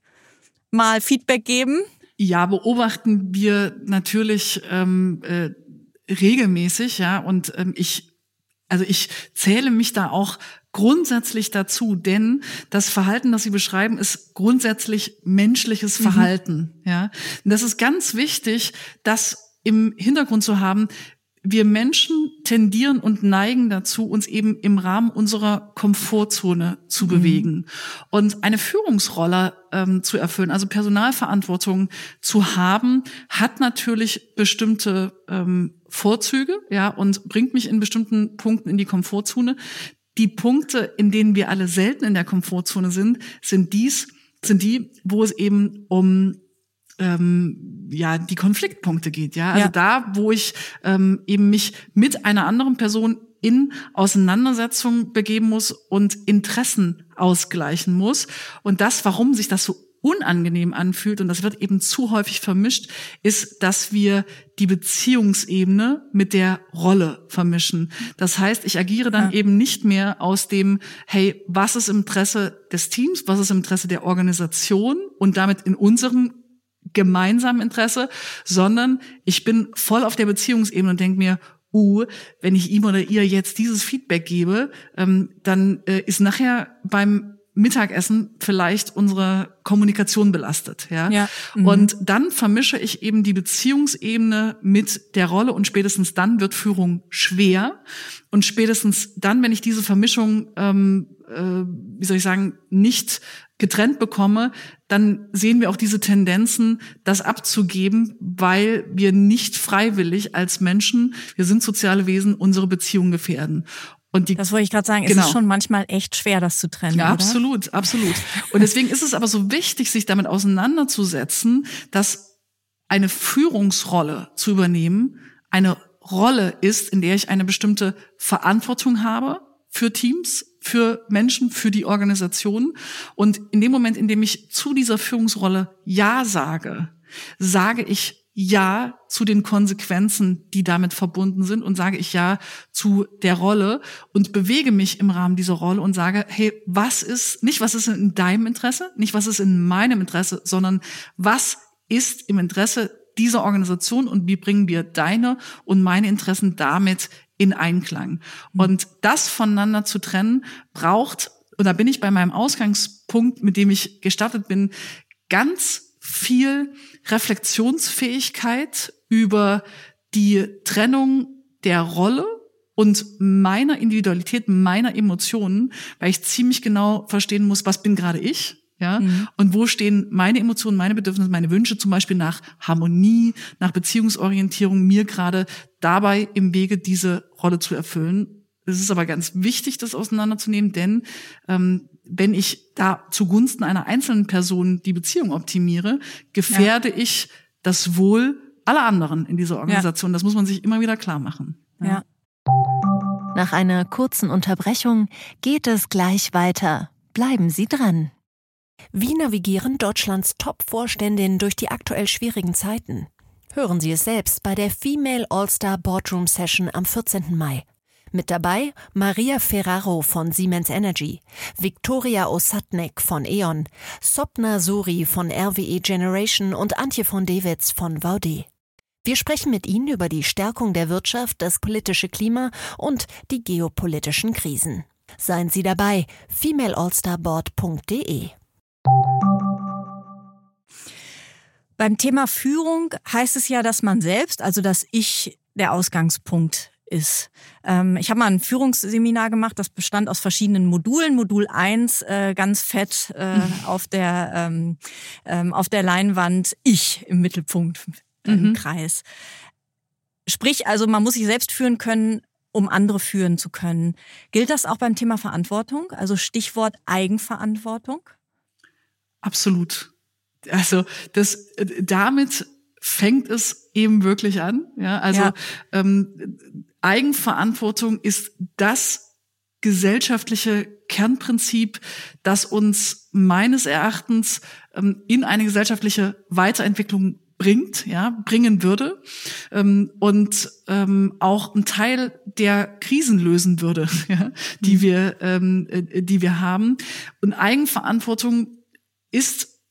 mal Feedback geben? Ja, beobachten wir natürlich ähm, äh, regelmäßig, ja, und ähm, ich, also ich zähle mich da auch grundsätzlich dazu, denn das Verhalten, das Sie beschreiben, ist grundsätzlich menschliches mhm. Verhalten, mhm. ja. Und das ist ganz wichtig, das im Hintergrund zu haben wir Menschen tendieren und neigen dazu, uns eben im Rahmen unserer Komfortzone zu mhm. bewegen und eine Führungsrolle ähm, zu erfüllen, also Personalverantwortung zu haben, hat natürlich bestimmte ähm, Vorzüge, ja, und bringt mich in bestimmten Punkten in die Komfortzone. Die Punkte, in denen wir alle selten in der Komfortzone sind, sind dies, sind die, wo es eben um ähm, ja die Konfliktpunkte geht, ja. Also ja. da, wo ich ähm, eben mich mit einer anderen Person in Auseinandersetzung begeben muss und Interessen ausgleichen muss. Und das, warum sich das so unangenehm anfühlt, und das wird eben zu häufig vermischt, ist, dass wir die Beziehungsebene mit der Rolle vermischen. Das heißt, ich agiere dann ja. eben nicht mehr aus dem, hey, was ist im Interesse des Teams, was ist im Interesse der Organisation und damit in unserem gemeinsamen Interesse, sondern ich bin voll auf der Beziehungsebene und denke mir, uh, wenn ich ihm oder ihr jetzt dieses Feedback gebe, ähm, dann äh, ist nachher beim Mittagessen vielleicht unsere Kommunikation belastet, ja. ja. Mhm. Und dann vermische ich eben die Beziehungsebene mit der Rolle und spätestens dann wird Führung schwer und spätestens dann, wenn ich diese Vermischung, ähm, äh, wie soll ich sagen, nicht getrennt bekomme, dann sehen wir auch diese Tendenzen, das abzugeben, weil wir nicht freiwillig als Menschen, wir sind soziale Wesen, unsere Beziehung gefährden. Und die, das wollte ich gerade sagen, genau. es ist schon manchmal echt schwer, das zu trennen. Ja, oder? absolut, absolut. Und deswegen ist es aber so wichtig, sich damit auseinanderzusetzen, dass eine Führungsrolle zu übernehmen eine Rolle ist, in der ich eine bestimmte Verantwortung habe für Teams, für Menschen, für die Organisation. Und in dem Moment, in dem ich zu dieser Führungsrolle Ja sage, sage ich ja zu den Konsequenzen, die damit verbunden sind und sage ich ja zu der Rolle und bewege mich im Rahmen dieser Rolle und sage, hey, was ist, nicht was ist in deinem Interesse, nicht was ist in meinem Interesse, sondern was ist im Interesse dieser Organisation und wie bringen wir deine und meine Interessen damit in Einklang. Mhm. Und das voneinander zu trennen, braucht, und da bin ich bei meinem Ausgangspunkt, mit dem ich gestartet bin, ganz viel Reflexionsfähigkeit über die Trennung der Rolle und meiner Individualität, meiner Emotionen, weil ich ziemlich genau verstehen muss, was bin gerade ich ja, mhm. und wo stehen meine Emotionen, meine Bedürfnisse, meine Wünsche zum Beispiel nach Harmonie, nach Beziehungsorientierung mir gerade dabei im Wege, diese Rolle zu erfüllen. Es ist aber ganz wichtig, das auseinanderzunehmen, denn ähm, wenn ich da zugunsten einer einzelnen Person die Beziehung optimiere, gefährde ja. ich das Wohl aller anderen in dieser Organisation. Ja. Das muss man sich immer wieder klar machen. Ja. ja. Nach einer kurzen Unterbrechung geht es gleich weiter. Bleiben Sie dran. Wie navigieren Deutschlands Top-Vorständinnen durch die aktuell schwierigen Zeiten? Hören Sie es selbst bei der Female All-Star Boardroom Session am 14. Mai. Mit dabei Maria Ferraro von Siemens Energy, Viktoria Osatnek von E.ON, Sopna Suri von RWE Generation und Antje von Dewitz von Vaude. Wir sprechen mit Ihnen über die Stärkung der Wirtschaft, das politische Klima und die geopolitischen Krisen. Seien Sie dabei, femaleallstarboard.de. Beim Thema Führung heißt es ja, dass man selbst, also dass ich der Ausgangspunkt ist. Ähm, ich habe mal ein Führungsseminar gemacht, das bestand aus verschiedenen Modulen. Modul 1 äh, ganz fett äh, mhm. auf, der, ähm, ähm, auf der Leinwand, ich im Mittelpunkt äh, mhm. im Kreis. Sprich, also man muss sich selbst führen können, um andere führen zu können. Gilt das auch beim Thema Verantwortung? Also Stichwort Eigenverantwortung? Absolut. Also das damit fängt es eben wirklich an. Ja, also ja. Ähm, Eigenverantwortung ist das gesellschaftliche Kernprinzip, das uns meines Erachtens ähm, in eine gesellschaftliche Weiterentwicklung bringt, ja, bringen würde ähm, und ähm, auch ein Teil der Krisen lösen würde, (laughs) ja, die mhm. wir, ähm, äh, die wir haben. Und Eigenverantwortung ist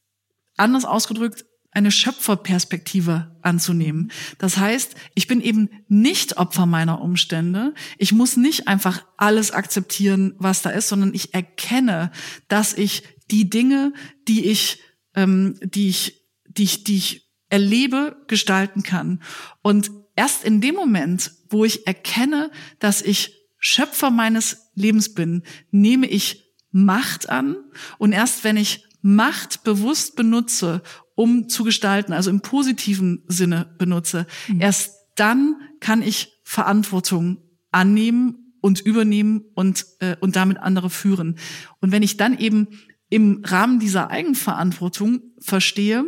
anders ausgedrückt eine Schöpferperspektive anzunehmen. Das heißt, ich bin eben nicht Opfer meiner Umstände. Ich muss nicht einfach alles akzeptieren, was da ist, sondern ich erkenne, dass ich die Dinge, die ich, ähm, die ich, die ich, die ich erlebe, gestalten kann. Und erst in dem Moment, wo ich erkenne, dass ich Schöpfer meines Lebens bin, nehme ich Macht an. Und erst wenn ich Macht bewusst benutze, um zu gestalten, also im positiven Sinne benutze, mhm. erst dann kann ich Verantwortung annehmen und übernehmen und, äh, und damit andere führen. Und wenn ich dann eben im Rahmen dieser Eigenverantwortung verstehe,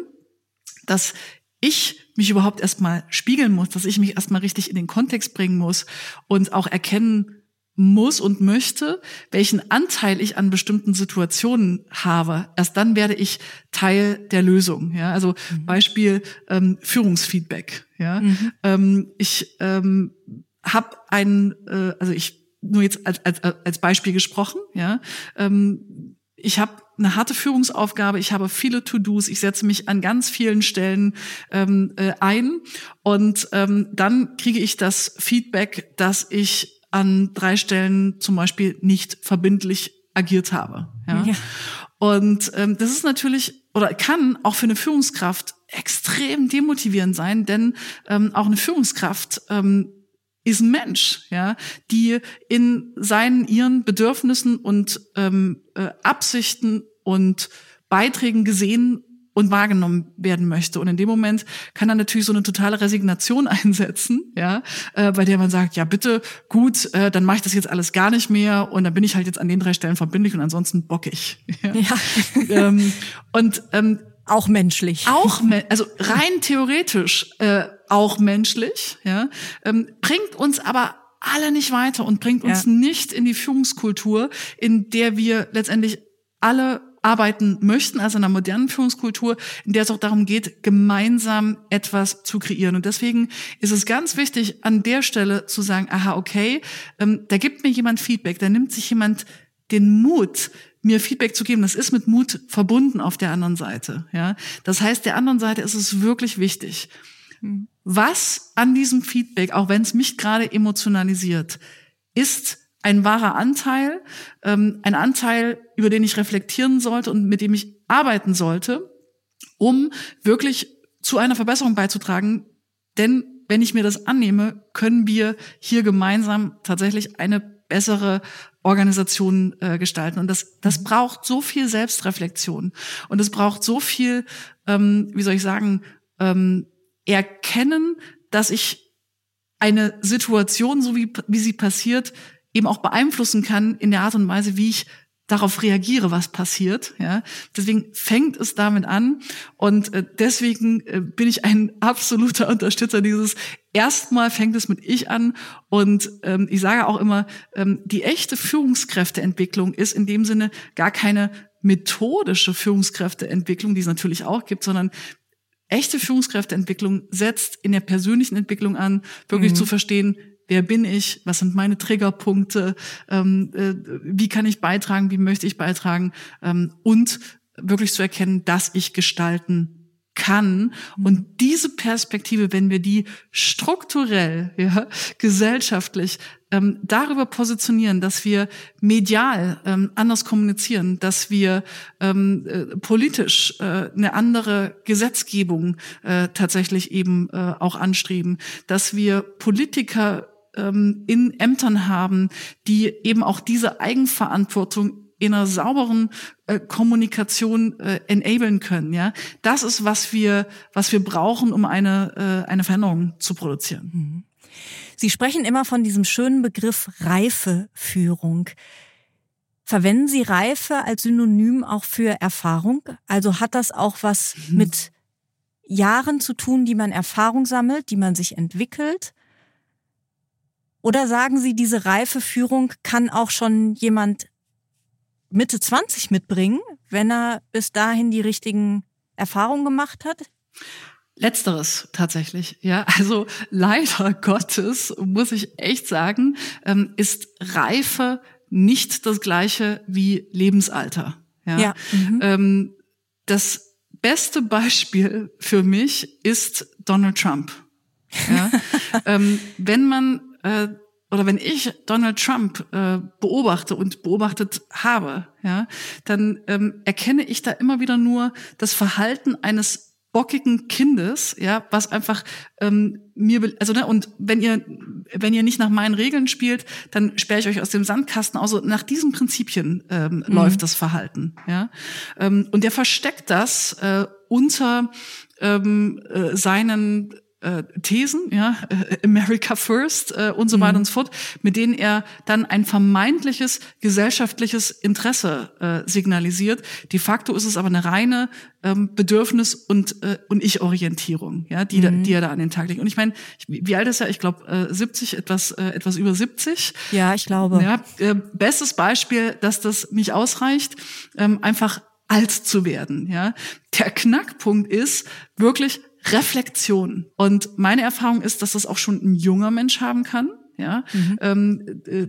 dass ich mich überhaupt erstmal spiegeln muss, dass ich mich erstmal richtig in den Kontext bringen muss und auch erkennen muss und möchte, welchen Anteil ich an bestimmten Situationen habe. Erst dann werde ich Teil der Lösung. Ja, also mhm. Beispiel ähm, Führungsfeedback. Ja, mhm. ähm, ich ähm, habe einen, äh, also ich nur jetzt als, als, als Beispiel gesprochen. Ja, ähm, ich habe eine harte Führungsaufgabe, ich habe viele To-Dos, ich setze mich an ganz vielen Stellen ähm, äh, ein und ähm, dann kriege ich das Feedback, dass ich an drei Stellen zum Beispiel nicht verbindlich agiert habe. Ja? ja. Und ähm, das ist natürlich oder kann auch für eine Führungskraft extrem demotivierend sein, denn ähm, auch eine Führungskraft ähm, ist ein Mensch, ja, die in seinen ihren Bedürfnissen und ähm, äh, Absichten und Beiträgen gesehen und wahrgenommen werden möchte. Und in dem Moment kann dann natürlich so eine totale Resignation (laughs) einsetzen, ja, äh, bei der man sagt, ja bitte, gut, äh, dann mache ich das jetzt alles gar nicht mehr und dann bin ich halt jetzt an den drei Stellen verbindlich und ansonsten bock ich. (laughs) Ja. ja. (laughs) ähm, und ähm, auch menschlich. Auch, also rein theoretisch äh, auch menschlich, ja, ähm, bringt uns aber alle nicht weiter und bringt uns ja. nicht in die Führungskultur, in der wir letztendlich alle arbeiten möchten, also in einer modernen Führungskultur, in der es auch darum geht, gemeinsam etwas zu kreieren. Und deswegen ist es ganz wichtig, an der Stelle zu sagen, aha, okay, ähm, da gibt mir jemand Feedback, da nimmt sich jemand den Mut, mir Feedback zu geben. Das ist mit Mut verbunden auf der anderen Seite. Ja, das heißt, der anderen Seite ist es wirklich wichtig. Hm. Was an diesem Feedback, auch wenn es mich gerade emotionalisiert, ist ein wahrer Anteil, ähm, ein Anteil, über den ich reflektieren sollte und mit dem ich arbeiten sollte, um wirklich zu einer Verbesserung beizutragen. Denn wenn ich mir das annehme, können wir hier gemeinsam tatsächlich eine bessere Organisation äh, gestalten. Und das, das braucht so viel Selbstreflexion und es braucht so viel, ähm, wie soll ich sagen, ähm, erkennen, dass ich eine Situation, so wie, wie sie passiert, eben auch beeinflussen kann in der Art und Weise, wie ich darauf reagiere, was passiert. Ja, deswegen fängt es damit an und äh, deswegen äh, bin ich ein (laughs) absoluter Unterstützer dieses. Erstmal fängt es mit ich an und ähm, ich sage auch immer, ähm, die echte Führungskräfteentwicklung ist in dem Sinne gar keine methodische Führungskräfteentwicklung, die es natürlich auch gibt, sondern echte Führungskräfteentwicklung setzt in der persönlichen Entwicklung an, wirklich mhm. zu verstehen, wer bin ich, was sind meine Triggerpunkte, ähm, äh, wie kann ich beitragen, wie möchte ich beitragen ähm, und wirklich zu erkennen, dass ich gestalten kann. Mhm. Und diese Perspektive, wenn wir die strukturell, ja, gesellschaftlich ähm, darüber positionieren, dass wir medial ähm, anders kommunizieren, dass wir ähm, äh, politisch äh, eine andere Gesetzgebung äh, tatsächlich eben äh, auch anstreben, dass wir Politiker ähm, in Ämtern haben, die eben auch diese Eigenverantwortung in einer sauberen äh, Kommunikation äh, enablen können. Ja, das ist was wir was wir brauchen, um eine äh, eine Veränderung zu produzieren. Mhm. Sie sprechen immer von diesem schönen Begriff Reifeführung. Verwenden Sie Reife als Synonym auch für Erfahrung? Also hat das auch was mhm. mit Jahren zu tun, die man Erfahrung sammelt, die man sich entwickelt? Oder sagen Sie, diese reife Führung kann auch schon jemand Mitte 20 mitbringen, wenn er bis dahin die richtigen Erfahrungen gemacht hat? Letzteres tatsächlich, ja. Also leider (laughs) Gottes muss ich echt sagen, ähm, ist Reife nicht das gleiche wie Lebensalter. Ja. ja. Mhm. Ähm, das beste Beispiel für mich ist Donald Trump. Ja. (laughs) ähm, wenn man äh, oder wenn ich Donald Trump äh, beobachte und beobachtet habe, ja, dann ähm, erkenne ich da immer wieder nur das Verhalten eines bockigen Kindes, ja, was einfach ähm, mir also ne, und wenn ihr wenn ihr nicht nach meinen Regeln spielt, dann sperre ich euch aus dem Sandkasten. Also nach diesen Prinzipien ähm, mhm. läuft das Verhalten, ja. Ähm, und der versteckt das äh, unter ähm, äh, seinen äh, Thesen, ja, äh, America First äh, und so mhm. weiter und so fort, mit denen er dann ein vermeintliches gesellschaftliches Interesse äh, signalisiert. De facto ist es aber eine reine ähm, Bedürfnis und äh, und Ich-Orientierung, ja, die, mhm. da, die er da an den Tag legt. Und ich meine, wie alt ist er? Ich glaube äh, 70, etwas äh, etwas über 70. Ja, ich glaube. Ja, äh, bestes Beispiel, dass das nicht ausreicht, ähm, einfach alt zu werden. Ja, der Knackpunkt ist wirklich Reflexion. Und meine Erfahrung ist, dass das auch schon ein junger Mensch haben kann. Ja, mhm. ähm, äh,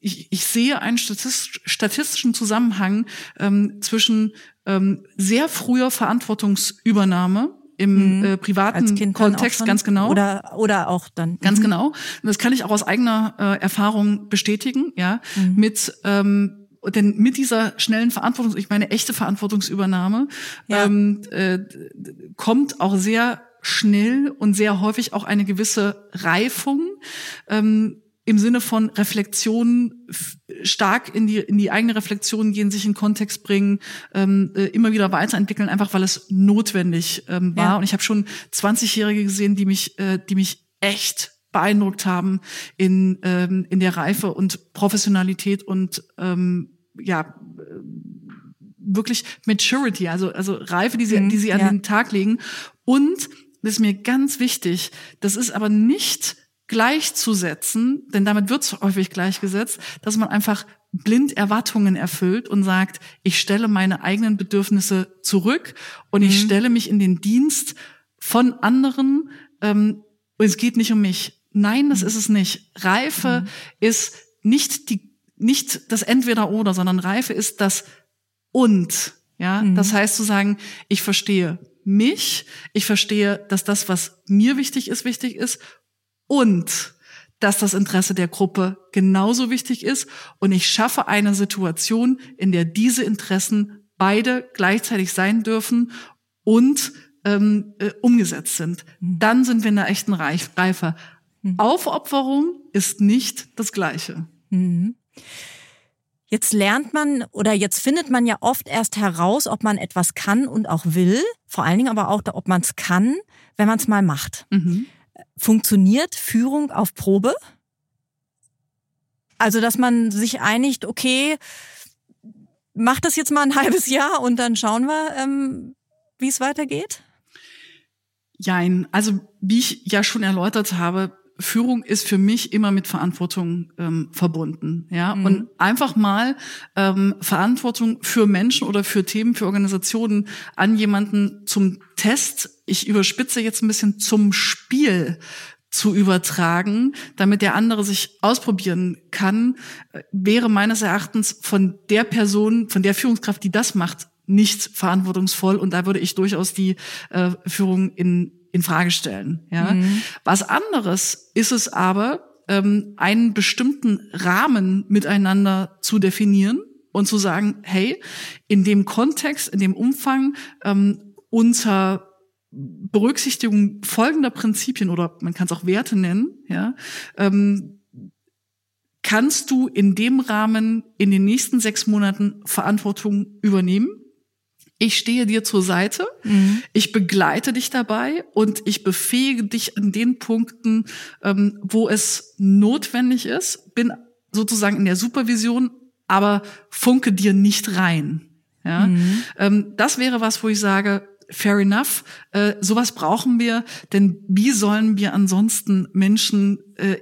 ich, ich sehe einen statistischen Zusammenhang ähm, zwischen ähm, sehr früher Verantwortungsübernahme im mhm. äh, privaten Kontext, ganz genau. Oder, oder auch dann. Ganz mhm. genau. Und das kann ich auch aus eigener äh, Erfahrung bestätigen, ja, mhm. mit ähm, denn mit dieser schnellen Verantwortung, ich meine echte Verantwortungsübernahme, ja. ähm, äh, kommt auch sehr schnell und sehr häufig auch eine gewisse Reifung ähm, im Sinne von Reflexion stark in die in die eigene Reflexion gehen, sich in Kontext bringen, ähm, äh, immer wieder weiterentwickeln, einfach weil es notwendig ähm, war. Ja. Und ich habe schon 20-Jährige gesehen, die mich äh, die mich echt beeindruckt haben in ähm, in der Reife und Professionalität und ähm, ja wirklich Maturity, also also Reife, die sie mhm, die sie an ja. den Tag legen. Und das ist mir ganz wichtig. Das ist aber nicht gleichzusetzen, denn damit wird es häufig gleichgesetzt, dass man einfach blind Erwartungen erfüllt und sagt, ich stelle meine eigenen Bedürfnisse zurück und mhm. ich stelle mich in den Dienst von anderen ähm, und es geht nicht um mich. Nein, das mhm. ist es nicht. Reife mhm. ist nicht die nicht das Entweder-Oder, sondern Reife ist das Und. Ja, mhm. das heißt zu sagen, ich verstehe mich, ich verstehe, dass das, was mir wichtig ist, wichtig ist und dass das Interesse der Gruppe genauso wichtig ist und ich schaffe eine Situation, in der diese Interessen beide gleichzeitig sein dürfen und ähm, äh, umgesetzt sind. Mhm. Dann sind wir in einer echten Reife. Mhm. Aufopferung ist nicht das Gleiche. Mhm. Jetzt lernt man oder jetzt findet man ja oft erst heraus, ob man etwas kann und auch will. Vor allen Dingen aber auch, ob man es kann, wenn man es mal macht. Mhm. Funktioniert Führung auf Probe? Also, dass man sich einigt, okay, mach das jetzt mal ein (laughs) halbes Jahr und dann schauen wir, ähm, wie es weitergeht? Jein. Also, wie ich ja schon erläutert habe, Führung ist für mich immer mit Verantwortung ähm, verbunden, ja. Mhm. Und einfach mal ähm, Verantwortung für Menschen oder für Themen, für Organisationen an jemanden zum Test, ich überspitze jetzt ein bisschen zum Spiel zu übertragen, damit der andere sich ausprobieren kann, wäre meines Erachtens von der Person, von der Führungskraft, die das macht, nicht verantwortungsvoll. Und da würde ich durchaus die äh, Führung in in Frage stellen. Ja, mhm. was anderes ist es aber, ähm, einen bestimmten Rahmen miteinander zu definieren und zu sagen, hey, in dem Kontext, in dem Umfang ähm, unter Berücksichtigung folgender Prinzipien oder man kann es auch Werte nennen, ja, ähm, kannst du in dem Rahmen in den nächsten sechs Monaten Verantwortung übernehmen ich stehe dir zur Seite, mhm. ich begleite dich dabei und ich befähige dich an den Punkten, ähm, wo es notwendig ist, bin sozusagen in der Supervision, aber funke dir nicht rein. Ja, mhm. ähm, das wäre was, wo ich sage, fair enough, äh, sowas brauchen wir, denn wie sollen wir ansonsten Menschen äh,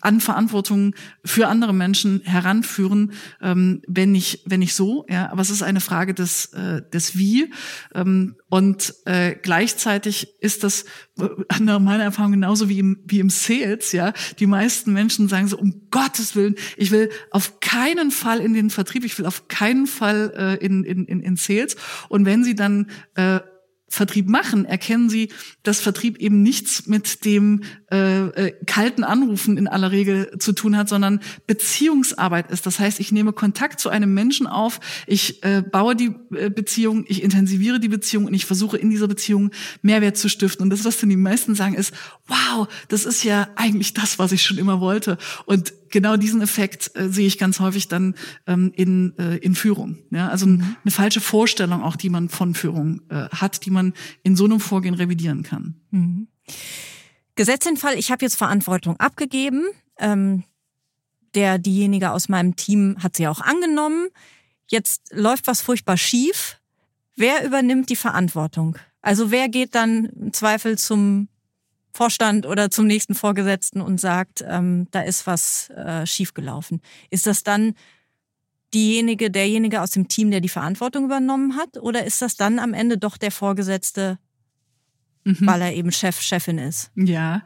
an Verantwortung für andere Menschen heranführen, ähm, wenn nicht wenn nicht so. Ja, aber es ist eine Frage des äh, des Wie ähm, und äh, gleichzeitig ist das äh, nach meiner Erfahrung genauso wie im wie im Sales. Ja, die meisten Menschen sagen so um Gottes willen, ich will auf keinen Fall in den Vertrieb, ich will auf keinen Fall äh, in, in in in Sales. Und wenn sie dann äh, Vertrieb machen, erkennen sie, dass Vertrieb eben nichts mit dem äh, äh, kalten Anrufen in aller Regel zu tun hat, sondern Beziehungsarbeit ist. Das heißt, ich nehme Kontakt zu einem Menschen auf, ich äh, baue die äh, Beziehung, ich intensiviere die Beziehung und ich versuche in dieser Beziehung Mehrwert zu stiften. Und das, was dann die meisten sagen, ist, wow, das ist ja eigentlich das, was ich schon immer wollte. Und genau diesen Effekt äh, sehe ich ganz häufig dann ähm, in, äh, in Führung. Ja? Also mhm. eine falsche Vorstellung auch, die man von Führung äh, hat, die man in so einem Vorgehen revidieren kann. Mhm. Gesetz den Fall, ich habe jetzt Verantwortung abgegeben. Ähm, der, diejenige aus meinem Team hat sie auch angenommen. Jetzt läuft was furchtbar schief. Wer übernimmt die Verantwortung? Also wer geht dann im Zweifel zum Vorstand oder zum nächsten Vorgesetzten und sagt, ähm, da ist was äh, schiefgelaufen? Ist das dann diejenige, derjenige aus dem Team, der die Verantwortung übernommen hat? Oder ist das dann am Ende doch der Vorgesetzte, mhm. weil er eben Chef, Chefin ist? Ja.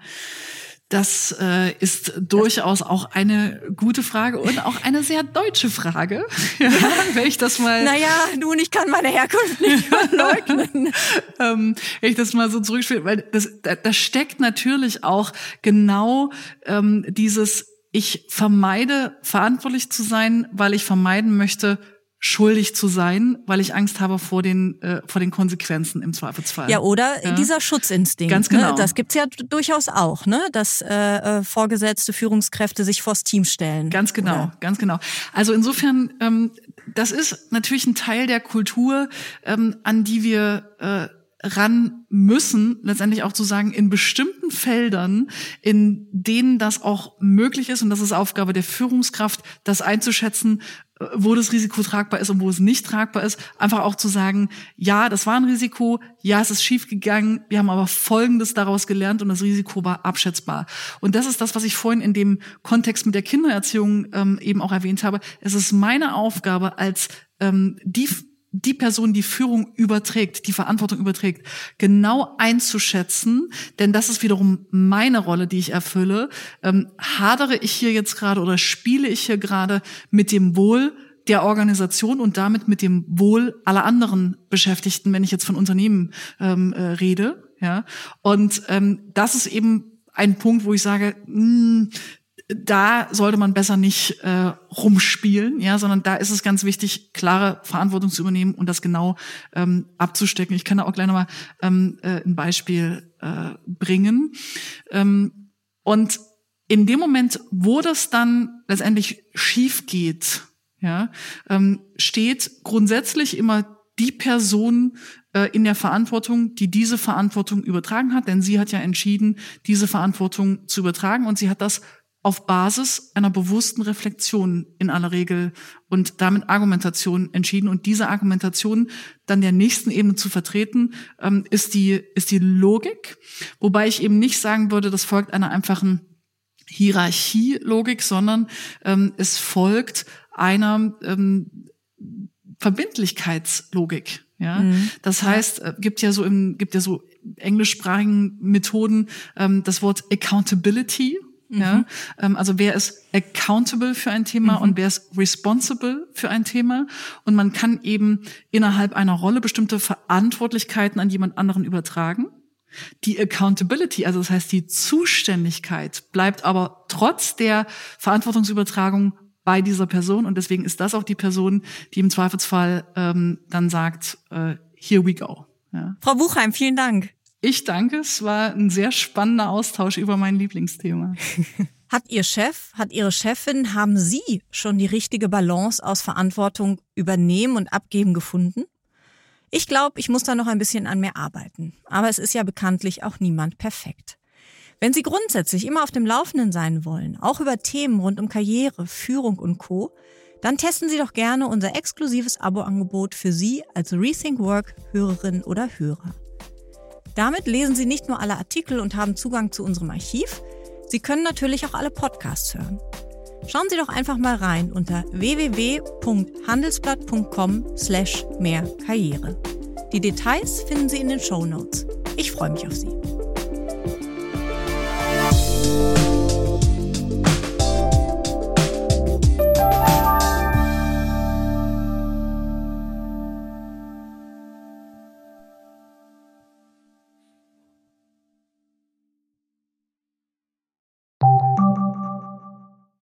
Das äh, ist durchaus auch eine gute Frage und auch eine sehr deutsche Frage, (laughs) ja, (laughs) wenn ich das mal. Naja, nun, ich kann meine Herkunft nicht (laughs) verleugnen. ähm, wenn ich das mal so zurückspiele, weil das, da, da steckt natürlich auch genau ähm, dieses ich vermeide verantwortlich zu sein, weil ich vermeiden möchte, schuldig zu sein, weil ich Angst habe vor den äh, vor den Konsequenzen im Zweifelsfall. Ja, oder ja. dieser Schutzinstinkt. Ganz genau. Ne? Das gibt's ja durchaus auch, ne? dass äh, äh, vorgesetzte Führungskräfte sich vors Team stellen. Ganz genau, oder? ganz genau. Also insofern, ähm, das ist natürlich ein Teil der Kultur, ähm, an die wir äh, ran müssen, letztendlich auch zu sagen, in bestimmten Feldern, in denen das auch möglich ist, und das ist Aufgabe der Führungskraft, das einzuschätzen, äh, wo das Risiko tragbar ist und wo es nicht tragbar ist, einfach auch zu sagen, ja, das war ein Risiko, ja, es ist schiefgegangen, wir haben aber Folgendes daraus gelernt und das Risiko war abschätzbar. Und das ist das, was ich vorhin in dem Kontext mit der Kindererziehung ähm, eben auch erwähnt habe. Es ist meine Aufgabe als ähm, die die Person, die Führung überträgt, die Verantwortung überträgt, genau einzuschätzen, denn das ist wiederum meine Rolle, die ich erfülle. Ähm, hadere ich hier jetzt gerade oder spiele ich hier gerade mit dem Wohl der Organisation und damit mit dem Wohl aller anderen Beschäftigten, wenn ich jetzt von Unternehmen ähm, äh, rede, ja. Und ähm, das ist eben ein Punkt, wo ich sage, mh, hm, da sollte man besser nicht äh, rumspielen, ja, sondern da ist es ganz wichtig, klare Verantwortung zu übernehmen und das genau ähm, abzustecken. Ich kann da auch gleich nochmal ähm, äh, ein Beispiel äh, bringen. Ähm, und in dem Moment, wo das dann letztendlich schief geht, ja, ähm, steht grundsätzlich immer die Person äh, in der Verantwortung, die diese Verantwortung übertragen hat, denn sie hat ja entschieden, diese Verantwortung zu übertragen und sie hat das auf Basis einer bewussten Reflexion in aller Regel und damit Argumentation entschieden. Und diese Argumentation dann der nächsten Ebene zu vertreten, ähm, ist die, ist die Logik. Wobei ich eben nicht sagen würde, das folgt einer einfachen Hierarchielogik, sondern ähm, es folgt einer ähm, Verbindlichkeitslogik. Ja, mhm. das heißt, äh, gibt ja so im, gibt ja so englischsprachigen Methoden ähm, das Wort Accountability ja, mhm. ähm, also wer ist accountable für ein Thema mhm. und wer ist responsible für ein Thema. Und man kann eben innerhalb einer Rolle bestimmte Verantwortlichkeiten an jemand anderen übertragen. Die Accountability, also das heißt die Zuständigkeit, bleibt aber trotz der Verantwortungsübertragung bei dieser Person. Und deswegen ist das auch die Person, die im Zweifelsfall ähm, dann sagt, äh, here we go. Ja. Frau Buchheim, vielen Dank. Ich danke, es war ein sehr spannender Austausch über mein Lieblingsthema. (laughs) Hat Ihr Chef, hat Ihre Chefin, haben Sie schon die richtige Balance aus Verantwortung übernehmen und abgeben gefunden? Ich glaube, ich muss da noch ein bisschen an mir arbeiten. Aber es ist ja bekanntlich auch niemand perfekt. Wenn Sie grundsätzlich immer auf dem Laufenden sein wollen, auch über Themen rund um Karriere, Führung und Co., dann testen Sie doch gerne unser exklusives Abo-Angebot für Sie als Rethink Work Hörerin oder Hörer. Damit lesen Sie nicht nur alle Artikel und haben Zugang zu unserem Archiv, Sie können natürlich auch alle Podcasts hören. Schauen Sie doch einfach mal rein unter www.handelsblatt.com slash mehr Karriere. Die Details finden Sie in den Show Notes. Ich freue mich auf Sie.